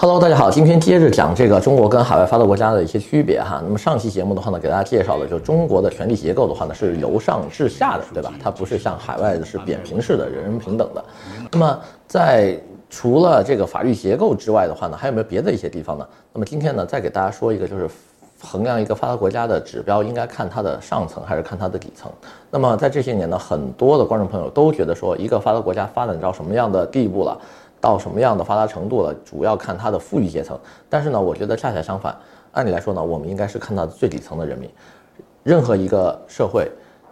Hello，大家好，今天接着讲这个中国跟海外发达国家的一些区别哈。那么上期节目的话呢，给大家介绍的就中国的权力结构的话呢是由上至下的，对吧？它不是像海外的是扁平式的，人人平等的。那么在除了这个法律结构之外的话呢，还有没有别的一些地方呢？那么今天呢，再给大家说一个，就是衡量一个发达国家的指标，应该看它的上层还是看它的底层。那么在这些年呢，很多的观众朋友都觉得说，一个发达国家发展到什么样的地步了？到什么样的发达程度了，主要看它的富裕阶层。但是呢，我觉得恰恰相反，按理来说呢，我们应该是看到最底层的人民。任何一个社会，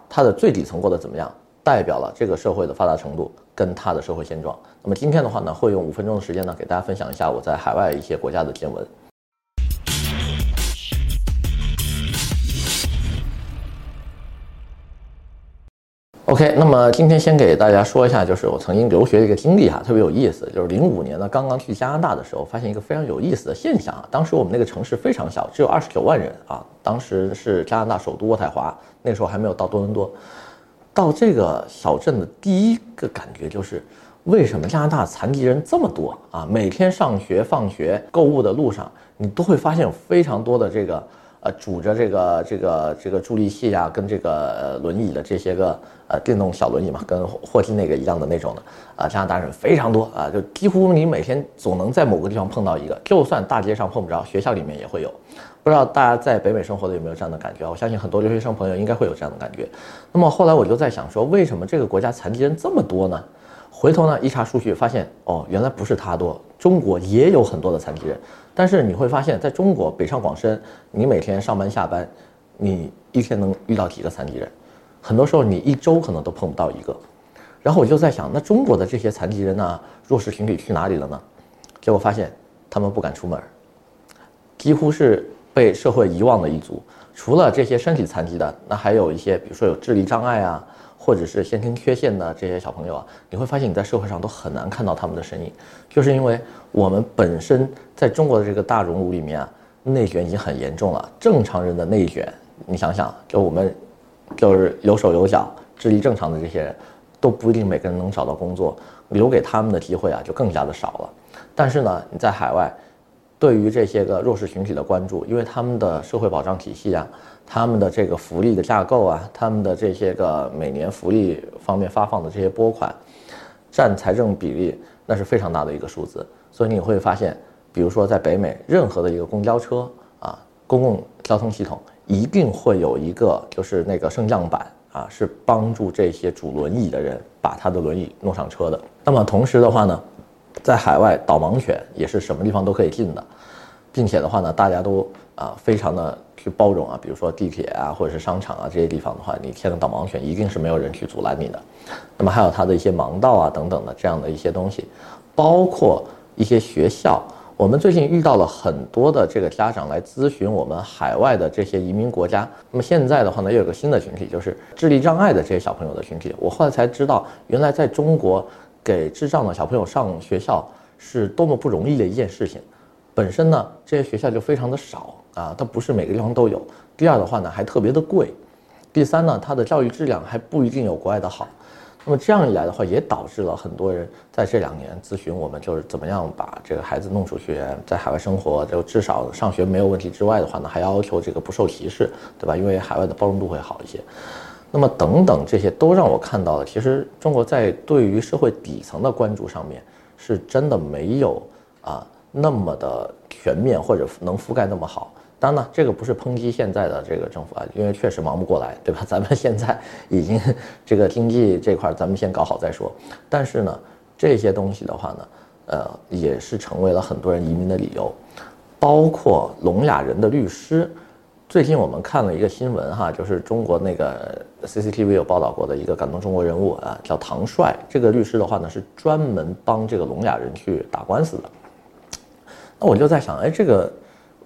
它的最底层过得怎么样，代表了这个社会的发达程度跟它的社会现状。那么今天的话呢，会用五分钟的时间呢，给大家分享一下我在海外一些国家的见闻。OK，那么今天先给大家说一下，就是我曾经留学的一个经历哈，特别有意思。就是零五年呢，刚刚去加拿大的时候，发现一个非常有意思的现象啊。当时我们那个城市非常小，只有二十九万人啊。当时是加拿大首都渥太华，那时候还没有到多伦多。到这个小镇的第一个感觉就是，为什么加拿大残疾人这么多啊？每天上学、放学、购物的路上，你都会发现有非常多的这个。呃，拄着这个这个这个助力器啊，跟这个轮椅的这些个呃电动小轮椅嘛，跟霍金那个一样的那种的啊，加拿大人非常多啊，就几乎你每天总能在某个地方碰到一个，就算大街上碰不着，学校里面也会有。不知道大家在北美生活的有没有这样的感觉？我相信很多留学生朋友应该会有这样的感觉。那么后来我就在想说，为什么这个国家残疾人这么多呢？回头呢一查数据，发现哦，原来不是他多，中国也有很多的残疾人。但是你会发现，在中国北上广深，你每天上班下班，你一天能遇到几个残疾人？很多时候你一周可能都碰不到一个。然后我就在想，那中国的这些残疾人呢，弱势群体去哪里了呢？结果发现他们不敢出门，几乎是被社会遗忘的一族。除了这些身体残疾的，那还有一些，比如说有智力障碍啊。或者是先天缺陷的这些小朋友啊，你会发现你在社会上都很难看到他们的身影，就是因为我们本身在中国的这个大熔炉里面啊，内卷已经很严重了。正常人的内卷，你想想，就我们就是有手有脚、智力正常的这些人，都不一定每个人能找到工作，留给他们的机会啊就更加的少了。但是呢，你在海外，对于这些个弱势群体的关注，因为他们的社会保障体系啊。他们的这个福利的架构啊，他们的这些个每年福利方面发放的这些拨款，占财政比例那是非常大的一个数字。所以你会发现，比如说在北美，任何的一个公交车啊，公共交通系统一定会有一个就是那个升降板啊，是帮助这些拄轮椅的人把他的轮椅弄上车的。那么同时的话呢，在海外导盲犬也是什么地方都可以进的，并且的话呢，大家都啊非常的。去包容啊，比如说地铁啊，或者是商场啊这些地方的话，你贴个导盲犬，一定是没有人去阻拦你的。那么还有它的一些盲道啊等等的这样的一些东西，包括一些学校。我们最近遇到了很多的这个家长来咨询我们海外的这些移民国家。那么现在的话呢，又有个新的群体，就是智力障碍的这些小朋友的群体。我后来才知道，原来在中国给智障的小朋友上学校是多么不容易的一件事情。本身呢，这些学校就非常的少。啊，它不是每个地方都有。第二的话呢，还特别的贵。第三呢，它的教育质量还不一定有国外的好。那么这样一来的话，也导致了很多人在这两年咨询我们，就是怎么样把这个孩子弄出去，在海外生活，就至少上学没有问题之外的话呢，还要求这个不受歧视，对吧？因为海外的包容度会好一些。那么等等这些都让我看到了，其实中国在对于社会底层的关注上面，是真的没有啊那么的全面，或者能覆盖那么好。当然呢，这个不是抨击现在的这个政府啊，因为确实忙不过来，对吧？咱们现在已经这个经济这块，咱们先搞好再说。但是呢，这些东西的话呢，呃，也是成为了很多人移民的理由，包括聋哑人的律师。最近我们看了一个新闻哈，就是中国那个 CCTV 有报道过的一个感动中国人物啊，叫唐帅。这个律师的话呢，是专门帮这个聋哑人去打官司的。那我就在想，哎，这个。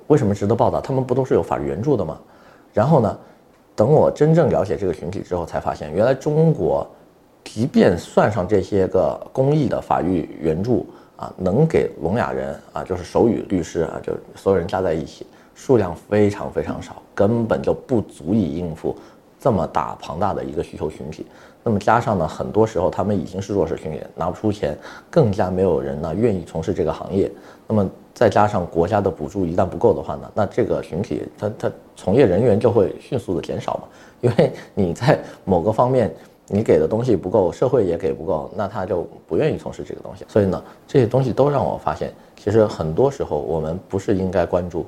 为什么值得报道？他们不都是有法律援助的吗？然后呢，等我真正了解这个群体之后，才发现原来中国，即便算上这些个公益的法律援助啊，能给聋哑人啊，就是手语律师啊，就所有人加在一起，数量非常非常少，根本就不足以应付这么大庞大的一个需求群体。那么加上呢，很多时候他们已经是弱势群体，拿不出钱，更加没有人呢愿意从事这个行业。那么再加上国家的补助一旦不够的话呢，那这个群体他他从业人员就会迅速的减少嘛，因为你在某个方面你给的东西不够，社会也给不够，那他就不愿意从事这个东西。所以呢，这些东西都让我发现，其实很多时候我们不是应该关注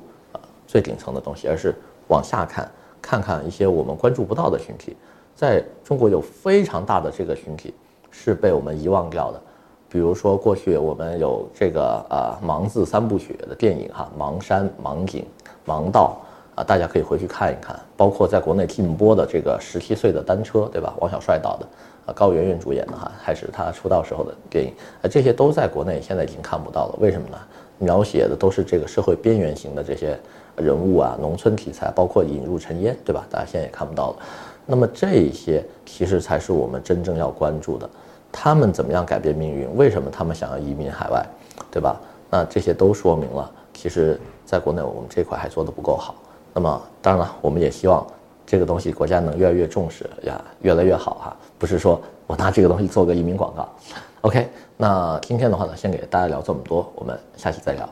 最顶层的东西，而是往下看，看看一些我们关注不到的群体。在中国有非常大的这个群体是被我们遗忘掉的。比如说，过去我们有这个啊“盲字三部曲”的电影哈，《盲山》《盲井》《盲道》啊，大家可以回去看一看。包括在国内禁播的这个《十七岁的单车》，对吧？王小帅导的，啊，高圆圆主演的哈，还是他出道时候的电影啊，这些都在国内现在已经看不到了。为什么呢？描写的都是这个社会边缘型的这些人物啊，农村题材，包括引入尘烟，对吧？大家现在也看不到了。那么这些其实才是我们真正要关注的。他们怎么样改变命运？为什么他们想要移民海外，对吧？那这些都说明了，其实在国内我们这块还做得不够好。那么当然了，我们也希望这个东西国家能越来越重视呀，越来越好哈。不是说我拿这个东西做个移民广告。OK，那今天的话呢，先给大家聊这么多，我们下期再聊。